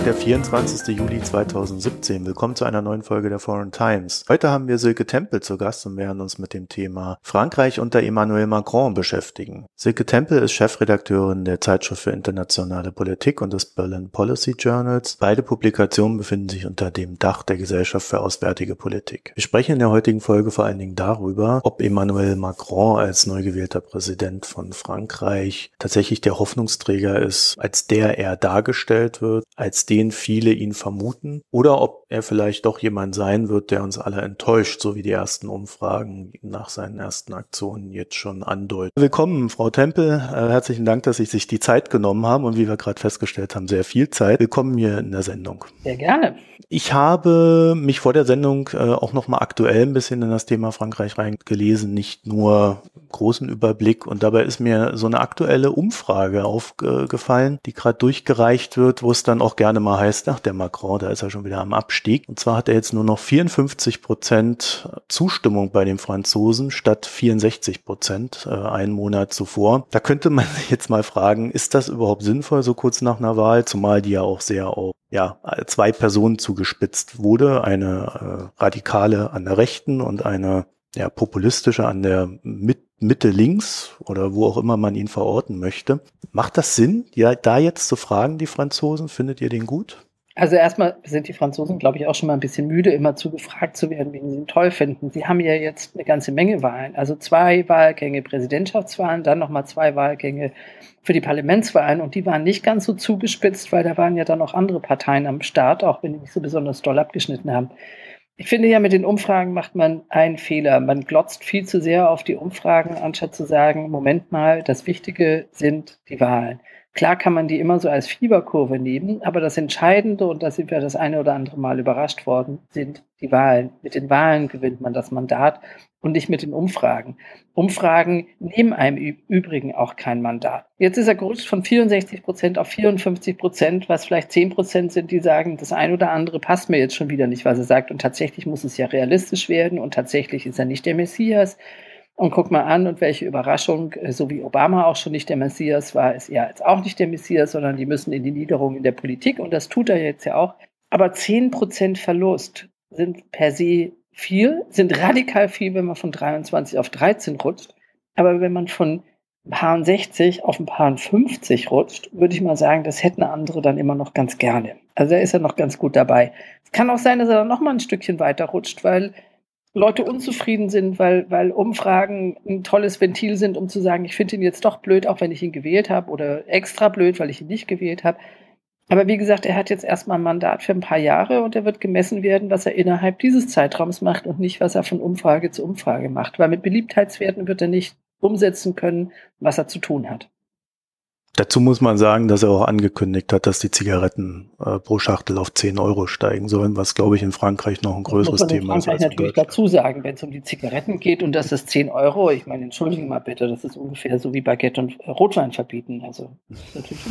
Montag, der 24. Juli 2017. Willkommen zu einer neuen Folge der Foreign Times. Heute haben wir Silke Tempel zu Gast und werden uns mit dem Thema Frankreich unter Emmanuel Macron beschäftigen. Silke Tempel ist Chefredakteurin der Zeitschrift für internationale Politik und des Berlin Policy Journals. Beide Publikationen befinden sich unter dem Dach der Gesellschaft für Auswärtige Politik. Wir sprechen in der heutigen Folge vor allen Dingen darüber, ob Emmanuel Macron als neu gewählter Präsident von Frankreich tatsächlich der Hoffnungsträger ist, als der er dargestellt wird, als den viele ihn vermuten, oder ob er vielleicht doch jemand sein wird, der uns alle enttäuscht, so wie die ersten Umfragen nach seinen ersten Aktionen jetzt schon andeuten. Willkommen, Frau Tempel. Äh, herzlichen Dank, dass Sie sich die Zeit genommen haben und wie wir gerade festgestellt haben, sehr viel Zeit. Willkommen hier in der Sendung. Sehr gerne. Ich habe mich vor der Sendung äh, auch noch mal aktuell ein bisschen in das Thema Frankreich reingelesen, nicht nur großen Überblick. Und dabei ist mir so eine aktuelle Umfrage aufgefallen, die gerade durchgereicht wird, wo es dann auch gerne mal heißt, ach, der Macron, da ist er schon wieder am Abstieg. Und zwar hat er jetzt nur noch 54 Prozent Zustimmung bei den Franzosen statt 64 Prozent äh, einen Monat zuvor. Da könnte man sich jetzt mal fragen, ist das überhaupt sinnvoll, so kurz nach einer Wahl, zumal die ja auch sehr auf ja, zwei Personen zugespitzt wurde, eine äh, Radikale an der Rechten und eine ja, populistische an der Mit Mitte links oder wo auch immer man ihn verorten möchte. Macht das Sinn, ja, da jetzt zu fragen, die Franzosen, findet ihr den gut? Also erstmal sind die Franzosen, glaube ich, auch schon mal ein bisschen müde, immer zu gefragt zu werden, wen sie ihn toll finden. Sie haben ja jetzt eine ganze Menge Wahlen, also zwei Wahlgänge Präsidentschaftswahlen, dann nochmal zwei Wahlgänge für die Parlamentswahlen und die waren nicht ganz so zugespitzt, weil da waren ja dann noch andere Parteien am Start, auch wenn die nicht so besonders doll abgeschnitten haben. Ich finde ja, mit den Umfragen macht man einen Fehler. Man glotzt viel zu sehr auf die Umfragen, anstatt zu sagen, Moment mal, das Wichtige sind die Wahlen. Klar kann man die immer so als Fieberkurve nehmen, aber das Entscheidende, und da sind wir das eine oder andere Mal überrascht worden, sind die Wahlen. Mit den Wahlen gewinnt man das Mandat und nicht mit den Umfragen. Umfragen nehmen einem im Übrigen auch kein Mandat. Jetzt ist er gerutscht von 64 Prozent auf 54 Prozent, was vielleicht 10 Prozent sind, die sagen, das ein oder andere passt mir jetzt schon wieder nicht, was er sagt. Und tatsächlich muss es ja realistisch werden und tatsächlich ist er nicht der Messias. Und guck mal an, und welche Überraschung, äh, so wie Obama auch schon nicht der Messias war, ist er jetzt auch nicht der Messias, sondern die müssen in die Niederung in der Politik und das tut er jetzt ja auch. Aber 10% Verlust sind per se viel, sind radikal viel, wenn man von 23 auf 13 rutscht. Aber wenn man von Paaren 60 auf ein Paaren 50 rutscht, würde ich mal sagen, das hätten andere dann immer noch ganz gerne. Also er ist ja noch ganz gut dabei. Es kann auch sein, dass er dann noch mal ein Stückchen weiter rutscht, weil Leute unzufrieden sind, weil, weil Umfragen ein tolles Ventil sind, um zu sagen, ich finde ihn jetzt doch blöd, auch wenn ich ihn gewählt habe, oder extra blöd, weil ich ihn nicht gewählt habe. Aber wie gesagt, er hat jetzt erstmal ein Mandat für ein paar Jahre und er wird gemessen werden, was er innerhalb dieses Zeitraums macht und nicht, was er von Umfrage zu Umfrage macht. Weil mit Beliebtheitswerten wird er nicht umsetzen können, was er zu tun hat. Dazu muss man sagen, dass er auch angekündigt hat, dass die Zigaretten äh, pro Schachtel auf 10 Euro steigen sollen, was, glaube ich, in Frankreich noch ein größeres Thema ist. Das muss man in Frankreich natürlich dazu sagen, wenn es um die Zigaretten geht und das ist 10 Euro. Ich meine, entschuldigen mal bitte, das ist ungefähr so wie Baguette und Rotwein verbieten. Also,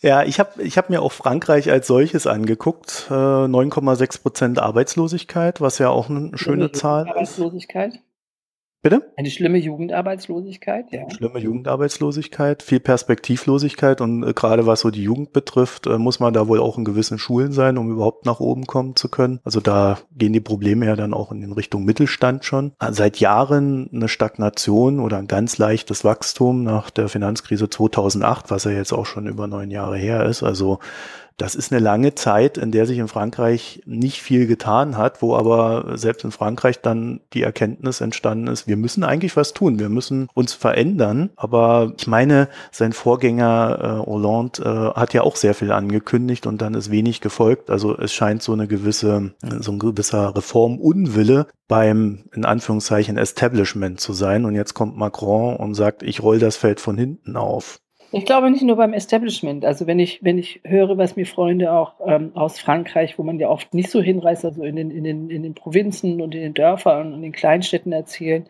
Ja, ich habe ich hab mir auch Frankreich als solches angeguckt. Äh, 9,6 Prozent Arbeitslosigkeit, was ja auch eine schöne Zahl ist. Arbeitslosigkeit? Bitte? Eine schlimme Jugendarbeitslosigkeit, ja. Schlimme Jugendarbeitslosigkeit, viel Perspektivlosigkeit und äh, gerade was so die Jugend betrifft, äh, muss man da wohl auch in gewissen Schulen sein, um überhaupt nach oben kommen zu können. Also da gehen die Probleme ja dann auch in Richtung Mittelstand schon. Seit Jahren eine Stagnation oder ein ganz leichtes Wachstum nach der Finanzkrise 2008, was ja jetzt auch schon über neun Jahre her ist. Also das ist eine lange Zeit, in der sich in Frankreich nicht viel getan hat, wo aber selbst in Frankreich dann die Erkenntnis entstanden ist, wir müssen eigentlich was tun, wir müssen uns verändern. Aber ich meine, sein Vorgänger äh, Hollande äh, hat ja auch sehr viel angekündigt und dann ist wenig gefolgt. Also es scheint so eine gewisse, so ein gewisser Reformunwille beim, in Anführungszeichen, Establishment zu sein. Und jetzt kommt Macron und sagt, ich roll das Feld von hinten auf. Ich glaube nicht nur beim Establishment. Also wenn ich, wenn ich höre, was mir Freunde auch ähm, aus Frankreich, wo man ja oft nicht so hinreist, also in den, in, den, in den Provinzen und in den Dörfern und in den Kleinstädten erzählen,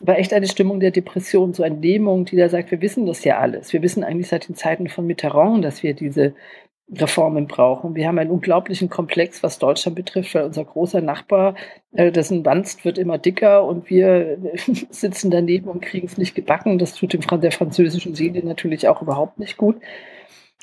war echt eine Stimmung der Depression, so eine Lähmung, die da sagt, wir wissen das ja alles. Wir wissen eigentlich seit den Zeiten von Mitterrand, dass wir diese Reformen brauchen. Wir haben einen unglaublichen Komplex, was Deutschland betrifft, weil unser großer Nachbar, äh, dessen Wanst wird immer dicker und wir sitzen daneben und kriegen es nicht gebacken. Das tut dem, der französischen Seele natürlich auch überhaupt nicht gut.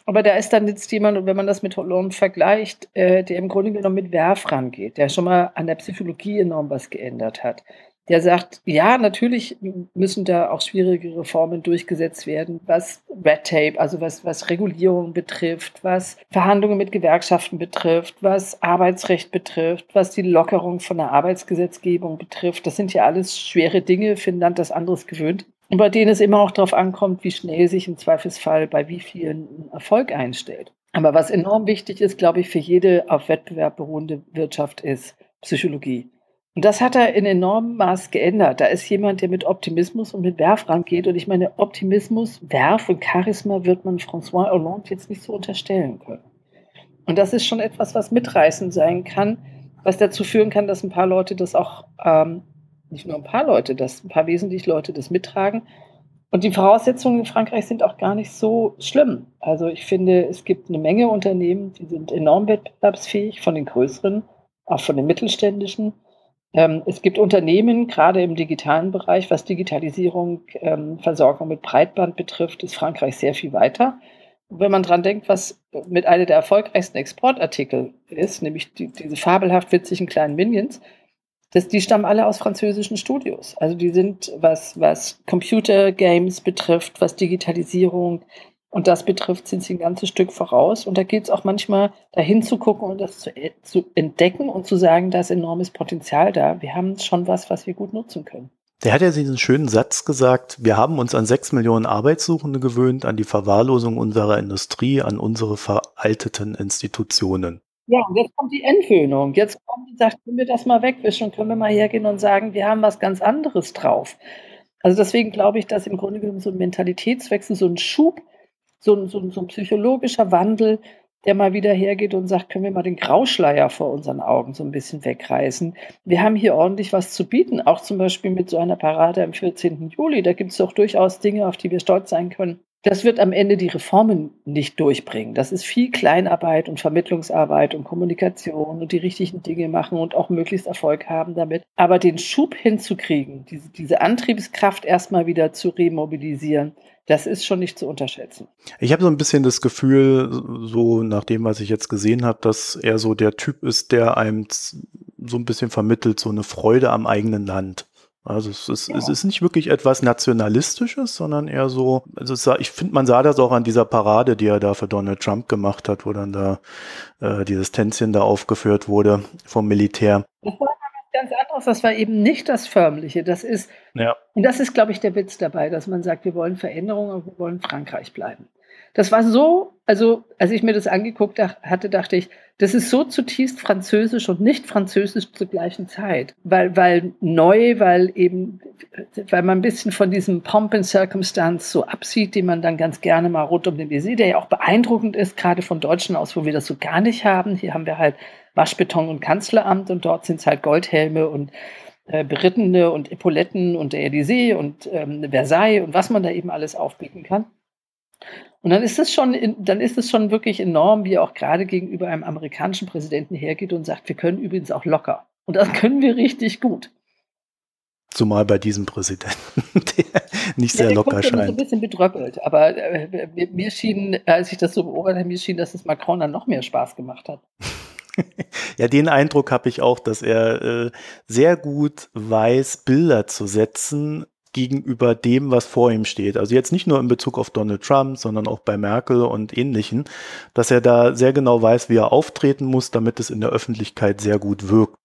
Aber da ist dann jetzt jemand, und wenn man das mit Hollande vergleicht, äh, der im Grunde genommen mit Werf rangeht, der schon mal an der Psychologie enorm was geändert hat der sagt, ja, natürlich müssen da auch schwierige Reformen durchgesetzt werden, was Red Tape, also was, was Regulierung betrifft, was Verhandlungen mit Gewerkschaften betrifft, was Arbeitsrecht betrifft, was die Lockerung von der Arbeitsgesetzgebung betrifft. Das sind ja alles schwere Dinge, Finnland das anderes gewöhnt, und bei denen es immer auch darauf ankommt, wie schnell sich im Zweifelsfall bei wie vielen Erfolg einstellt. Aber was enorm wichtig ist, glaube ich, für jede auf Wettbewerb beruhende Wirtschaft ist Psychologie. Und das hat er in enormem Maß geändert. Da ist jemand, der mit Optimismus und mit Werf rangeht. Und ich meine, Optimismus, Werf und Charisma wird man François Hollande jetzt nicht so unterstellen können. Und das ist schon etwas, was mitreißend sein kann, was dazu führen kann, dass ein paar Leute das auch, ähm, nicht nur ein paar Leute, dass ein paar wesentlich Leute das mittragen. Und die Voraussetzungen in Frankreich sind auch gar nicht so schlimm. Also ich finde, es gibt eine Menge Unternehmen, die sind enorm wettbewerbsfähig, von den größeren, auch von den mittelständischen. Ähm, es gibt Unternehmen, gerade im digitalen Bereich, was Digitalisierung, ähm, Versorgung mit Breitband betrifft, ist Frankreich sehr viel weiter. Und wenn man dran denkt, was mit einer der erfolgreichsten Exportartikel ist, nämlich die, diese fabelhaft witzigen kleinen Minions, das, die stammen alle aus französischen Studios. Also die sind, was, was Computer Games betrifft, was Digitalisierung, und das betrifft, sind sie ein ganzes Stück voraus. Und da geht es auch manchmal dahin zu gucken und das zu, äh, zu, entdecken und zu sagen, da ist enormes Potenzial da. Wir haben schon was, was wir gut nutzen können. Der hat ja diesen schönen Satz gesagt, wir haben uns an sechs Millionen Arbeitssuchende gewöhnt, an die Verwahrlosung unserer Industrie, an unsere veralteten Institutionen. Ja, und jetzt kommt die Entwöhnung. Jetzt kommt die sagt, können wir das mal wegwischen und können wir mal hergehen und sagen, wir haben was ganz anderes drauf. Also deswegen glaube ich, dass im Grunde genommen so ein Mentalitätswechsel, so ein Schub so, so, so ein psychologischer Wandel, der mal wieder hergeht und sagt, können wir mal den Grauschleier vor unseren Augen so ein bisschen wegreißen. Wir haben hier ordentlich was zu bieten, auch zum Beispiel mit so einer Parade am 14. Juli. Da gibt es doch durchaus Dinge, auf die wir stolz sein können. Das wird am Ende die Reformen nicht durchbringen. Das ist viel Kleinarbeit und Vermittlungsarbeit und Kommunikation und die richtigen Dinge machen und auch möglichst Erfolg haben damit. Aber den Schub hinzukriegen, diese, diese Antriebskraft erstmal wieder zu remobilisieren, das ist schon nicht zu unterschätzen. Ich habe so ein bisschen das Gefühl, so nach dem, was ich jetzt gesehen habe, dass er so der Typ ist, der einem so ein bisschen vermittelt, so eine Freude am eigenen Land. Also es ist, ja. es ist nicht wirklich etwas Nationalistisches, sondern eher so, also es, ich finde, man sah das auch an dieser Parade, die er da für Donald Trump gemacht hat, wo dann da äh, dieses Tänzchen da aufgeführt wurde vom Militär. Das war ganz anderes. Das war eben nicht das Förmliche. Das ist, ja. und das ist, glaube ich, der Witz dabei, dass man sagt, wir wollen Veränderungen, aber wir wollen Frankreich bleiben. Das war so, also als ich mir das angeguckt hatte, dachte ich, das ist so zutiefst französisch und nicht französisch zur gleichen Zeit, weil, weil neu, weil eben, weil man ein bisschen von diesem Pomp and Circumstance so absieht, die man dann ganz gerne mal rund um den Visier, der ja auch beeindruckend ist, gerade von Deutschen aus, wo wir das so gar nicht haben. Hier haben wir halt Waschbeton und Kanzleramt und dort sind es halt Goldhelme und äh, Berittene und Epauletten und der Elysée und ähm, Versailles und was man da eben alles aufbieten kann. Und dann ist es schon, dann ist es schon wirklich enorm, wie er auch gerade gegenüber einem amerikanischen Präsidenten hergeht und sagt, wir können übrigens auch locker. Und das können wir richtig gut. Zumal bei diesem Präsidenten, der nicht sehr ja, locker scheint. so ein bisschen bedröppelt. Aber äh, mir schien, als ich das so beobachtet habe, mir schien, dass es Macron dann noch mehr Spaß gemacht hat. ja, den Eindruck habe ich auch, dass er äh, sehr gut weiß, Bilder zu setzen gegenüber dem, was vor ihm steht. Also jetzt nicht nur in Bezug auf Donald Trump, sondern auch bei Merkel und ähnlichen, dass er da sehr genau weiß, wie er auftreten muss, damit es in der Öffentlichkeit sehr gut wirkt.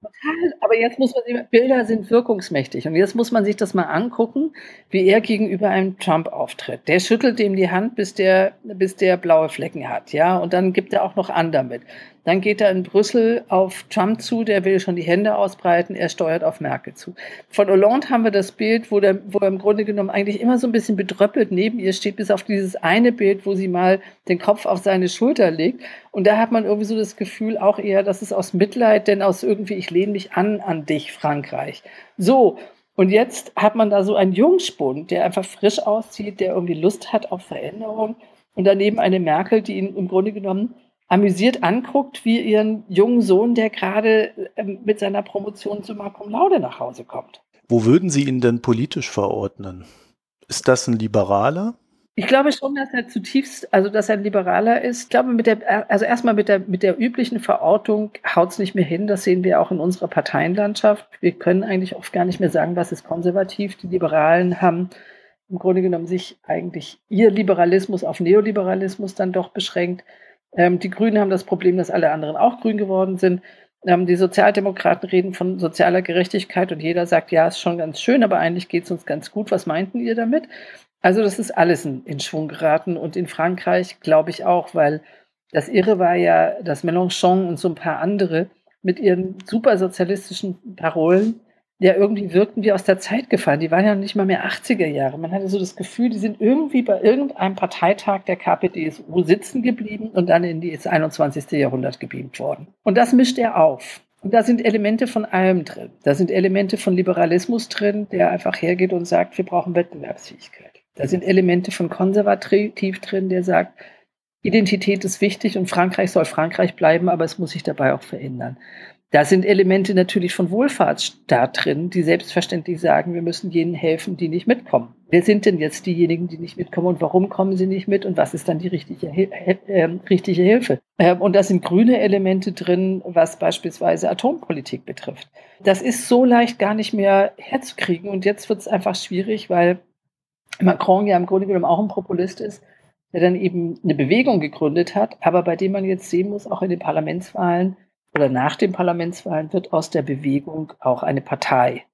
Aber jetzt muss man sehen, Bilder sind wirkungsmächtig und jetzt muss man sich das mal angucken, wie er gegenüber einem Trump auftritt. Der schüttelt ihm die Hand, bis der, bis der blaue Flecken hat, ja, und dann gibt er auch noch an damit. Dann geht er in Brüssel auf Trump zu, der will schon die Hände ausbreiten, er steuert auf Merkel zu. Von Hollande haben wir das Bild, wo, der, wo er im Grunde genommen eigentlich immer so ein bisschen bedröppelt neben ihr steht, bis auf dieses eine Bild, wo sie mal den Kopf auf seine Schulter legt. Und da hat man irgendwie so das Gefühl auch eher, dass es aus Mitleid, denn aus irgendwie, ich lehne mich an an dich, Frankreich. So. Und jetzt hat man da so einen Jungspund, der einfach frisch aussieht, der irgendwie Lust hat auf Veränderung. Und daneben eine Merkel, die ihn im Grunde genommen amüsiert anguckt, wie ihren jungen Sohn, der gerade ähm, mit seiner Promotion zu Cum Laude nach Hause kommt. Wo würden Sie ihn denn politisch verordnen? Ist das ein Liberaler? Ich glaube schon, dass er zutiefst, also dass er ein Liberaler ist. Ich glaube, mit der, also erstmal mit der, mit der üblichen Verortung haut es nicht mehr hin. Das sehen wir auch in unserer Parteienlandschaft. Wir können eigentlich oft gar nicht mehr sagen, was ist konservativ. Die Liberalen haben im Grunde genommen sich eigentlich ihr Liberalismus auf Neoliberalismus dann doch beschränkt. Ähm, die Grünen haben das Problem, dass alle anderen auch grün geworden sind. Ähm, die Sozialdemokraten reden von sozialer Gerechtigkeit und jeder sagt, ja, ist schon ganz schön, aber eigentlich geht es uns ganz gut. Was meinten ihr damit? Also das ist alles in, in Schwung geraten und in Frankreich glaube ich auch, weil das Irre war ja, dass Mélenchon und so ein paar andere mit ihren supersozialistischen Parolen ja irgendwie wirkten wie aus der Zeit gefallen. Die waren ja nicht mal mehr 80er Jahre. Man hatte so das Gefühl, die sind irgendwie bei irgendeinem Parteitag der KPDSU sitzen geblieben und dann in das 21. Jahrhundert gebeamt worden. Und das mischt er auf. Und da sind Elemente von allem drin. Da sind Elemente von Liberalismus drin, der einfach hergeht und sagt, wir brauchen Wettbewerbsfähigkeit. Da sind Elemente von konservativ drin, der sagt, Identität ist wichtig und Frankreich soll Frankreich bleiben, aber es muss sich dabei auch verändern. Da sind Elemente natürlich von Wohlfahrtsstaat drin, die selbstverständlich sagen, wir müssen jenen helfen, die nicht mitkommen. Wer sind denn jetzt diejenigen, die nicht mitkommen und warum kommen sie nicht mit und was ist dann die richtige, äh, richtige Hilfe? Äh, und da sind grüne Elemente drin, was beispielsweise Atompolitik betrifft. Das ist so leicht gar nicht mehr herzukriegen und jetzt wird es einfach schwierig, weil Macron ja im Grunde genommen auch ein Populist ist, der dann eben eine Bewegung gegründet hat, aber bei dem man jetzt sehen muss, auch in den Parlamentswahlen oder nach den Parlamentswahlen wird aus der Bewegung auch eine Partei.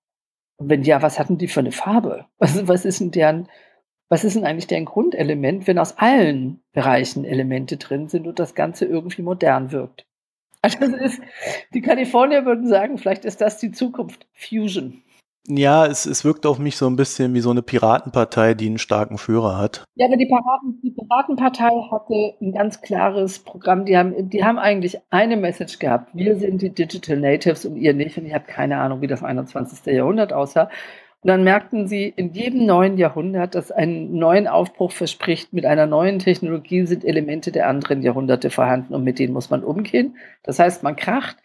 Und wenn ja, was hatten die für eine Farbe? Was, was ist denn deren, was ist denn eigentlich deren Grundelement, wenn aus allen Bereichen Elemente drin sind und das Ganze irgendwie modern wirkt? Also ist, die Kalifornier würden sagen, vielleicht ist das die Zukunft. Fusion. Ja, es, es wirkt auf mich so ein bisschen wie so eine Piratenpartei, die einen starken Führer hat. Ja, aber die, Piraten, die Piratenpartei hatte ein ganz klares Programm. Die haben, die haben eigentlich eine Message gehabt. Wir sind die Digital Natives und ihr nicht. Und ich habe keine Ahnung, wie das 21. Jahrhundert aussah. Und dann merkten sie, in jedem neuen Jahrhundert, das einen neuen Aufbruch verspricht, mit einer neuen Technologie sind Elemente der anderen Jahrhunderte vorhanden und mit denen muss man umgehen. Das heißt, man kracht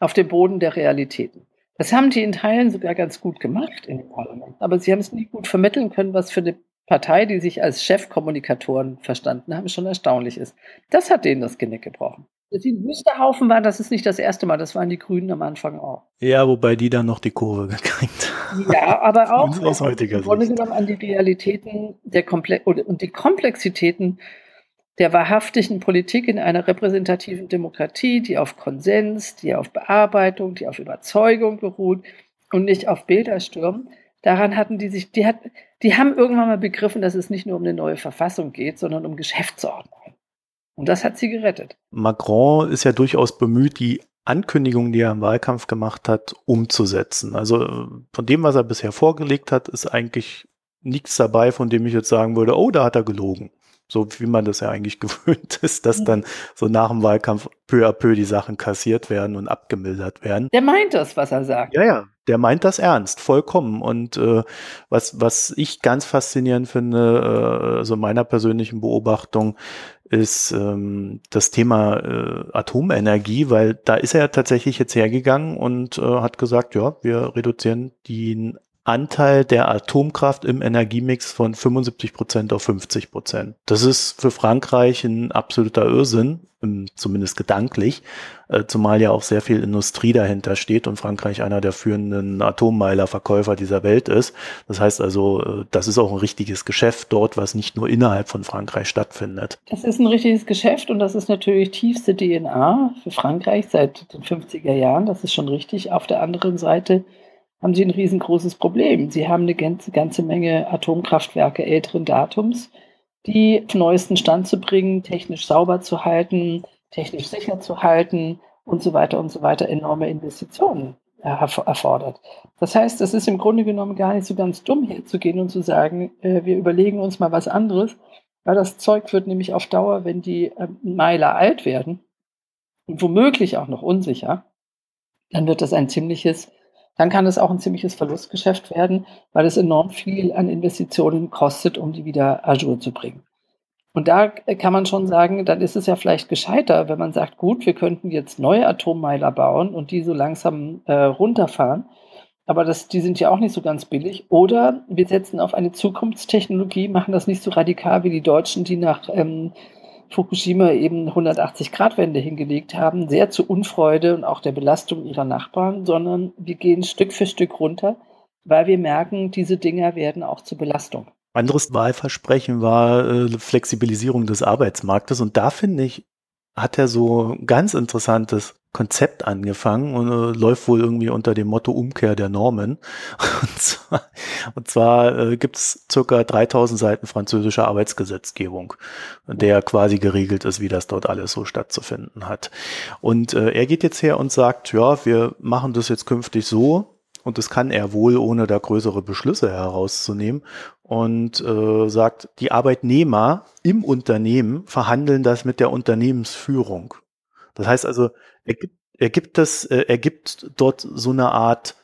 auf dem Boden der Realitäten. Das haben die in Teilen sogar ganz gut gemacht in dem Parlament. Aber sie haben es nicht gut vermitteln können, was für eine Partei, die sich als Chefkommunikatoren verstanden haben, schon erstaunlich ist. Das hat denen das Genick gebrochen. Dass sie ein Wüsterhaufen waren, das ist nicht das erste Mal. Das waren die Grünen am Anfang auch. Ja, wobei die dann noch die Kurve gekriegt Ja, aber auch aus heutiger Sicht. genommen an die Realitäten der Komple und die Komplexitäten der wahrhaftigen Politik in einer repräsentativen Demokratie, die auf Konsens, die auf Bearbeitung, die auf Überzeugung beruht und nicht auf Bilderstürmen. Daran hatten die sich, die, hat, die haben irgendwann mal begriffen, dass es nicht nur um eine neue Verfassung geht, sondern um Geschäftsordnung. Und das hat sie gerettet. Macron ist ja durchaus bemüht, die Ankündigungen, die er im Wahlkampf gemacht hat, umzusetzen. Also äh, von dem, was er bisher vorgelegt hat, ist eigentlich nichts dabei, von dem ich jetzt sagen würde, oh, da hat er gelogen so wie man das ja eigentlich gewöhnt ist, dass dann so nach dem Wahlkampf peu à peu die Sachen kassiert werden und abgemildert werden. Der meint das, was er sagt. Ja, ja, der meint das ernst, vollkommen. Und äh, was, was ich ganz faszinierend finde, äh, also meiner persönlichen Beobachtung, ist ähm, das Thema äh, Atomenergie, weil da ist er tatsächlich jetzt hergegangen und äh, hat gesagt, ja, wir reduzieren den Anteil der Atomkraft im Energiemix von 75 Prozent auf 50 Prozent. Das ist für Frankreich ein absoluter Irrsinn, zumindest gedanklich, äh, zumal ja auch sehr viel Industrie dahinter steht und Frankreich einer der führenden Atommeiler-Verkäufer dieser Welt ist. Das heißt also, äh, das ist auch ein richtiges Geschäft dort, was nicht nur innerhalb von Frankreich stattfindet. Das ist ein richtiges Geschäft und das ist natürlich tiefste DNA für Frankreich seit den 50er Jahren. Das ist schon richtig. Auf der anderen Seite haben sie ein riesengroßes Problem. Sie haben eine ganze, ganze Menge Atomkraftwerke älteren Datums, die auf neuesten Stand zu bringen, technisch sauber zu halten, technisch sicher zu halten und so weiter und so weiter enorme Investitionen erfordert. Das heißt, es ist im Grunde genommen gar nicht so ganz dumm, hier zu gehen und zu sagen, äh, wir überlegen uns mal was anderes, weil das Zeug wird nämlich auf Dauer, wenn die äh, Meiler alt werden und womöglich auch noch unsicher, dann wird das ein ziemliches dann kann es auch ein ziemliches Verlustgeschäft werden, weil es enorm viel an Investitionen kostet, um die wieder à jour zu bringen. Und da kann man schon sagen, dann ist es ja vielleicht gescheiter, wenn man sagt, gut, wir könnten jetzt neue Atommeiler bauen und die so langsam äh, runterfahren, aber das, die sind ja auch nicht so ganz billig. Oder wir setzen auf eine Zukunftstechnologie, machen das nicht so radikal wie die Deutschen, die nach ähm, Fukushima eben 180-Grad-Wende hingelegt haben, sehr zur Unfreude und auch der Belastung ihrer Nachbarn, sondern wir gehen Stück für Stück runter, weil wir merken, diese Dinger werden auch zur Belastung. Anderes Wahlversprechen war äh, Flexibilisierung des Arbeitsmarktes und da finde ich, hat er so ganz interessantes Konzept angefangen und äh, läuft wohl irgendwie unter dem Motto Umkehr der Normen. Und zwar, und zwar äh, gibt es circa 3000 Seiten französische Arbeitsgesetzgebung, der quasi geregelt ist, wie das dort alles so stattzufinden hat. Und äh, er geht jetzt her und sagt, ja, wir machen das jetzt künftig so, und das kann er wohl, ohne da größere Beschlüsse herauszunehmen. Und äh, sagt, die Arbeitnehmer im Unternehmen verhandeln das mit der Unternehmensführung. Das heißt also, er gibt, er gibt das, äh, er gibt dort so eine Art,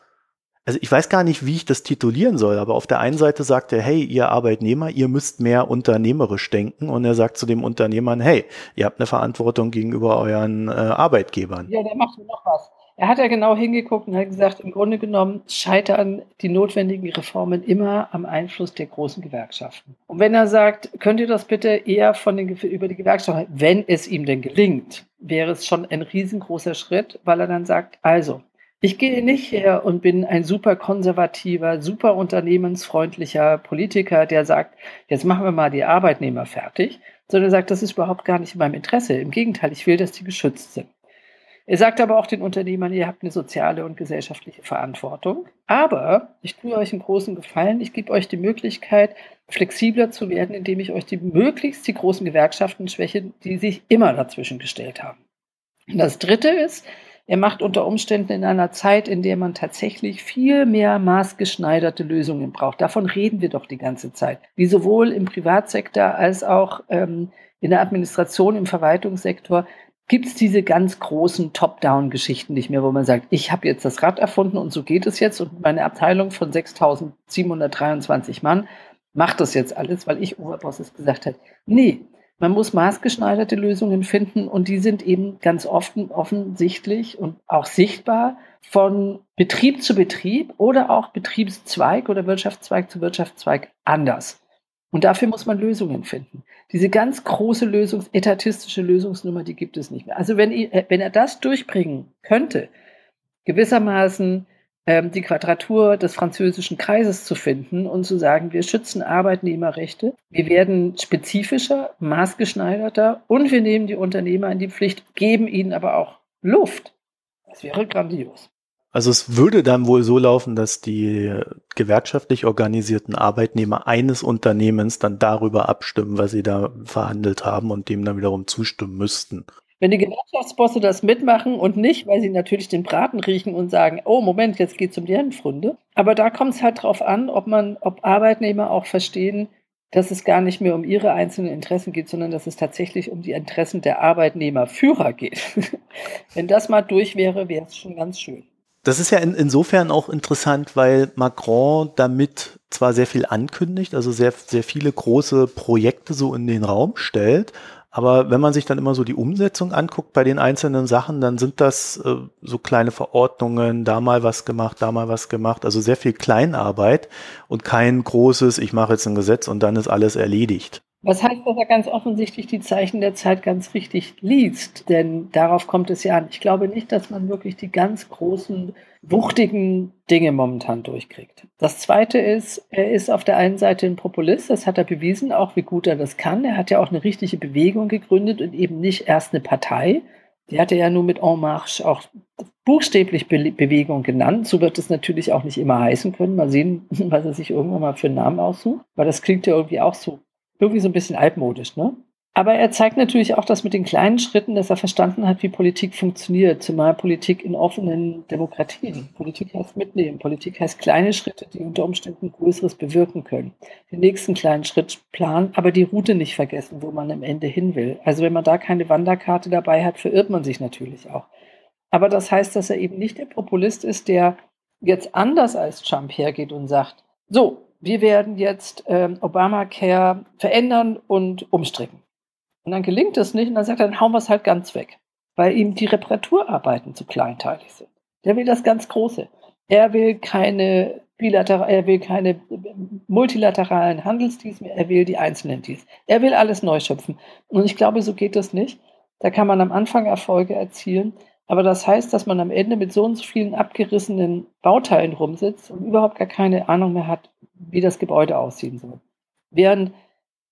also ich weiß gar nicht, wie ich das titulieren soll, aber auf der einen Seite sagt er, hey, ihr Arbeitnehmer, ihr müsst mehr unternehmerisch denken und er sagt zu dem Unternehmern, hey, ihr habt eine Verantwortung gegenüber euren äh, Arbeitgebern. Ja, der macht noch was. Er hat ja genau hingeguckt und hat gesagt, im Grunde genommen scheitern die notwendigen Reformen immer am Einfluss der großen Gewerkschaften. Und wenn er sagt, könnt ihr das bitte eher von den, über die Gewerkschaften, wenn es ihm denn gelingt, wäre es schon ein riesengroßer Schritt, weil er dann sagt, also, ich gehe nicht her und bin ein super konservativer, super unternehmensfreundlicher Politiker, der sagt, jetzt machen wir mal die Arbeitnehmer fertig, sondern sagt, das ist überhaupt gar nicht in meinem Interesse. Im Gegenteil, ich will, dass die geschützt sind. Er sagt aber auch den Unternehmern, ihr habt eine soziale und gesellschaftliche Verantwortung. Aber ich tue euch einen großen Gefallen. Ich gebe euch die Möglichkeit, flexibler zu werden, indem ich euch die möglichst die großen Gewerkschaften schwäche, die sich immer dazwischen gestellt haben. Und das Dritte ist, er macht unter Umständen in einer Zeit, in der man tatsächlich viel mehr maßgeschneiderte Lösungen braucht. Davon reden wir doch die ganze Zeit. Wie sowohl im Privatsektor als auch ähm, in der Administration, im Verwaltungssektor gibt es diese ganz großen Top-Down-Geschichten nicht mehr, wo man sagt, ich habe jetzt das Rad erfunden und so geht es jetzt und meine Abteilung von 6.723 Mann macht das jetzt alles, weil ich Oberbosses gesagt habe. Nee, man muss maßgeschneiderte Lösungen finden und die sind eben ganz oft offensichtlich und auch sichtbar von Betrieb zu Betrieb oder auch Betriebszweig oder Wirtschaftszweig zu Wirtschaftszweig anders. Und dafür muss man Lösungen finden. Diese ganz große Lösungs-, etatistische Lösungsnummer, die gibt es nicht mehr. Also wenn, äh, wenn er das durchbringen könnte, gewissermaßen ähm, die Quadratur des französischen Kreises zu finden und zu sagen, wir schützen Arbeitnehmerrechte, wir werden spezifischer, maßgeschneiderter und wir nehmen die Unternehmer in die Pflicht, geben ihnen aber auch Luft. Das wäre grandios. Also es würde dann wohl so laufen, dass die gewerkschaftlich organisierten Arbeitnehmer eines Unternehmens dann darüber abstimmen, was sie da verhandelt haben und dem dann wiederum zustimmen müssten. Wenn die Gewerkschaftsbosse das mitmachen und nicht, weil sie natürlich den Braten riechen und sagen, oh Moment, jetzt geht es um die Handfrunde. Aber da kommt es halt drauf an, ob man, ob Arbeitnehmer auch verstehen, dass es gar nicht mehr um ihre einzelnen Interessen geht, sondern dass es tatsächlich um die Interessen der Arbeitnehmerführer geht. Wenn das mal durch wäre, wäre es schon ganz schön. Das ist ja in, insofern auch interessant, weil Macron damit zwar sehr viel ankündigt, also sehr, sehr viele große Projekte so in den Raum stellt, aber wenn man sich dann immer so die Umsetzung anguckt bei den einzelnen Sachen, dann sind das äh, so kleine Verordnungen, da mal was gemacht, da mal was gemacht, also sehr viel Kleinarbeit und kein großes, ich mache jetzt ein Gesetz und dann ist alles erledigt. Was heißt, dass er ganz offensichtlich die Zeichen der Zeit ganz richtig liest? Denn darauf kommt es ja an. Ich glaube nicht, dass man wirklich die ganz großen, wuchtigen Dinge momentan durchkriegt. Das Zweite ist, er ist auf der einen Seite ein Populist, das hat er bewiesen, auch wie gut er das kann. Er hat ja auch eine richtige Bewegung gegründet und eben nicht erst eine Partei. Die hat er ja nur mit En Marche auch buchstäblich Be Bewegung genannt. So wird es natürlich auch nicht immer heißen können. Mal sehen, was er sich irgendwann mal für einen Namen aussucht. Weil das klingt ja irgendwie auch so irgendwie so ein bisschen altmodisch, ne? Aber er zeigt natürlich auch das mit den kleinen Schritten, dass er verstanden hat, wie Politik funktioniert, zumal Politik in offenen Demokratien. Politik heißt mitnehmen, Politik heißt kleine Schritte, die unter Umständen Größeres bewirken können. Den nächsten kleinen Schritt planen, aber die Route nicht vergessen, wo man am Ende hin will. Also wenn man da keine Wanderkarte dabei hat, verirrt man sich natürlich auch. Aber das heißt, dass er eben nicht der Populist ist, der jetzt anders als Trump hergeht und sagt, so, wir werden jetzt ähm, Obamacare verändern und umstricken. Und dann gelingt es nicht und dann sagt er, dann hauen wir es halt ganz weg, weil ihm die Reparaturarbeiten zu kleinteilig sind. Der will das ganz Große. Er will keine er will keine multilateralen Handelsdeals mehr, er will die einzelnen Deals. Er will alles neu schöpfen. Und ich glaube, so geht das nicht. Da kann man am Anfang Erfolge erzielen, aber das heißt, dass man am Ende mit so und so vielen abgerissenen Bauteilen rumsitzt und überhaupt gar keine Ahnung mehr hat, wie das Gebäude aussehen soll. Während,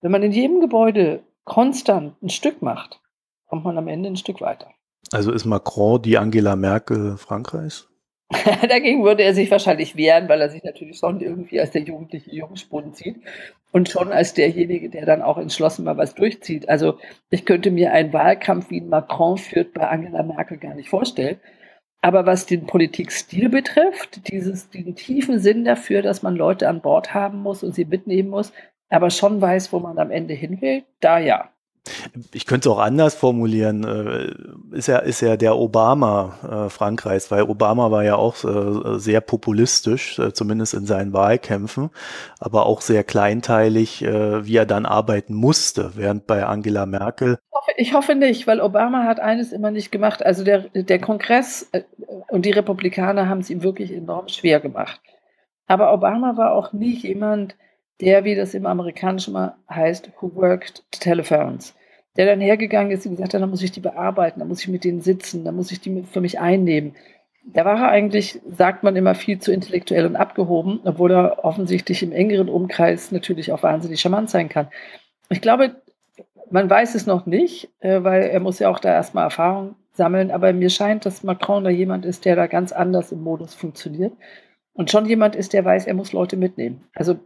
wenn man in jedem Gebäude konstant ein Stück macht, kommt man am Ende ein Stück weiter. Also ist Macron die Angela Merkel Frankreichs? Dagegen würde er sich wahrscheinlich wehren, weil er sich natürlich schon irgendwie als der jugendliche Jungspund sieht und schon als derjenige, der dann auch entschlossen mal was durchzieht. Also ich könnte mir einen Wahlkampf, wie ihn Macron führt, bei Angela Merkel gar nicht vorstellen. Aber was den Politikstil betrifft, dieses, diesen tiefen Sinn dafür, dass man Leute an Bord haben muss und sie mitnehmen muss, aber schon weiß, wo man am Ende hin will, da ja. Ich könnte es auch anders formulieren. Äh, ist ja, ist ja der Obama äh, Frankreichs, weil Obama war ja auch äh, sehr populistisch, äh, zumindest in seinen Wahlkämpfen, aber auch sehr kleinteilig, äh, wie er dann arbeiten musste, während bei Angela Merkel. Ich hoffe, ich hoffe nicht, weil Obama hat eines immer nicht gemacht. Also der, der Kongress äh, und die Republikaner haben es ihm wirklich enorm schwer gemacht. Aber Obama war auch nie jemand, der, wie das im Amerikanischen mal heißt, who worked telephones. Der dann hergegangen ist und gesagt hat, da muss ich die bearbeiten, da muss ich mit denen sitzen, da muss ich die für mich einnehmen. Da war er eigentlich, sagt man immer, viel zu intellektuell und abgehoben, obwohl er offensichtlich im engeren Umkreis natürlich auch wahnsinnig charmant sein kann. Ich glaube, man weiß es noch nicht, äh, weil er muss ja auch da erstmal Erfahrung sammeln, aber mir scheint, dass Macron da jemand ist, der da ganz anders im Modus funktioniert und schon jemand ist, der weiß, er muss Leute mitnehmen. Also